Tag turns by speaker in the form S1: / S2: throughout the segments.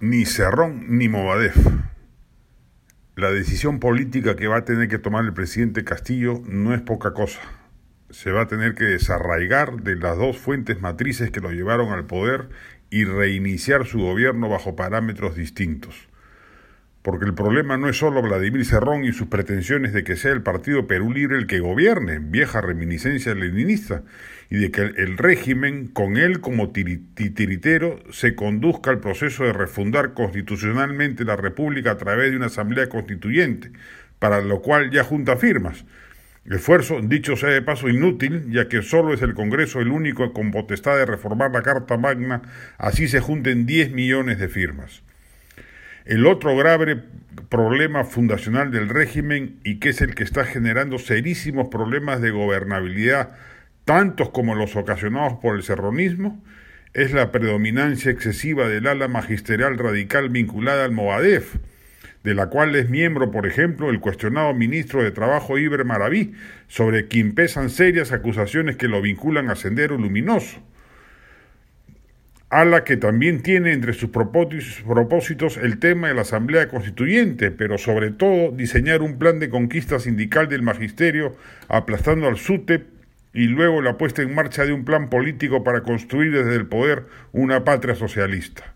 S1: ni Cerrón ni Movadef. La decisión política que va a tener que tomar el presidente Castillo no es poca cosa. Se va a tener que desarraigar de las dos fuentes matrices que lo llevaron al poder y reiniciar su gobierno bajo parámetros distintos porque el problema no es solo Vladimir Cerrón y sus pretensiones de que sea el Partido Perú Libre el que gobierne, vieja reminiscencia leninista, y de que el régimen, con él como titiritero, se conduzca al proceso de refundar constitucionalmente la República a través de una asamblea constituyente, para lo cual ya junta firmas. Esfuerzo, dicho sea de paso, inútil, ya que solo es el Congreso el único con potestad de reformar la Carta Magna, así se junten 10 millones de firmas. El otro grave problema fundacional del régimen y que es el que está generando serísimos problemas de gobernabilidad, tantos como los ocasionados por el serronismo, es la predominancia excesiva del ala magisterial radical vinculada al Movadef, de la cual es miembro, por ejemplo, el cuestionado ministro de Trabajo Iber Maraví, sobre quien pesan serias acusaciones que lo vinculan a Sendero Luminoso a la que también tiene entre sus propósitos el tema de la Asamblea Constituyente, pero sobre todo diseñar un plan de conquista sindical del magisterio, aplastando al SUTEP y luego la puesta en marcha de un plan político para construir desde el poder una patria socialista.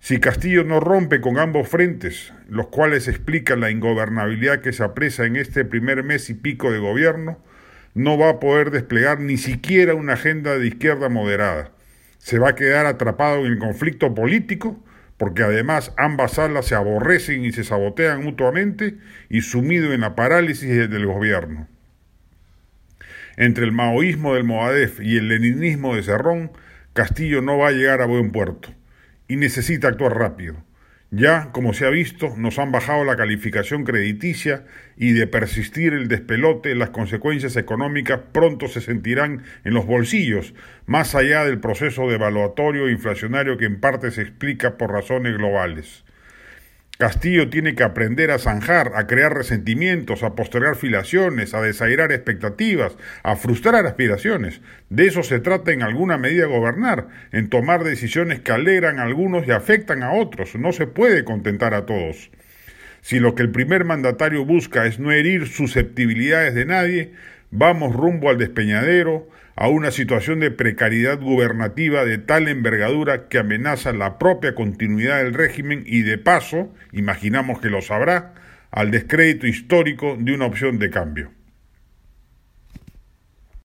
S1: Si Castillo no rompe con ambos frentes, los cuales explican la ingobernabilidad que se apresa en este primer mes y pico de gobierno, no va a poder desplegar ni siquiera una agenda de izquierda moderada se va a quedar atrapado en el conflicto político, porque además ambas salas se aborrecen y se sabotean mutuamente, y sumido en la parálisis del gobierno. Entre el maoísmo del Moadef y el leninismo de Cerrón, Castillo no va a llegar a buen puerto, y necesita actuar rápido. Ya, como se ha visto, nos han bajado la calificación crediticia y de persistir el despelote, las consecuencias económicas pronto se sentirán en los bolsillos, más allá del proceso devaluatorio e inflacionario que en parte se explica por razones globales. Castillo tiene que aprender a zanjar, a crear resentimientos, a postergar filaciones, a desairar expectativas, a frustrar aspiraciones. De eso se trata en alguna medida gobernar, en tomar decisiones que alegran a algunos y afectan a otros. No se puede contentar a todos. Si lo que el primer mandatario busca es no herir susceptibilidades de nadie, vamos rumbo al despeñadero, a una situación de precariedad gubernativa de tal envergadura que amenaza la propia continuidad del régimen y de paso, imaginamos que lo sabrá, al descrédito histórico de una opción de cambio.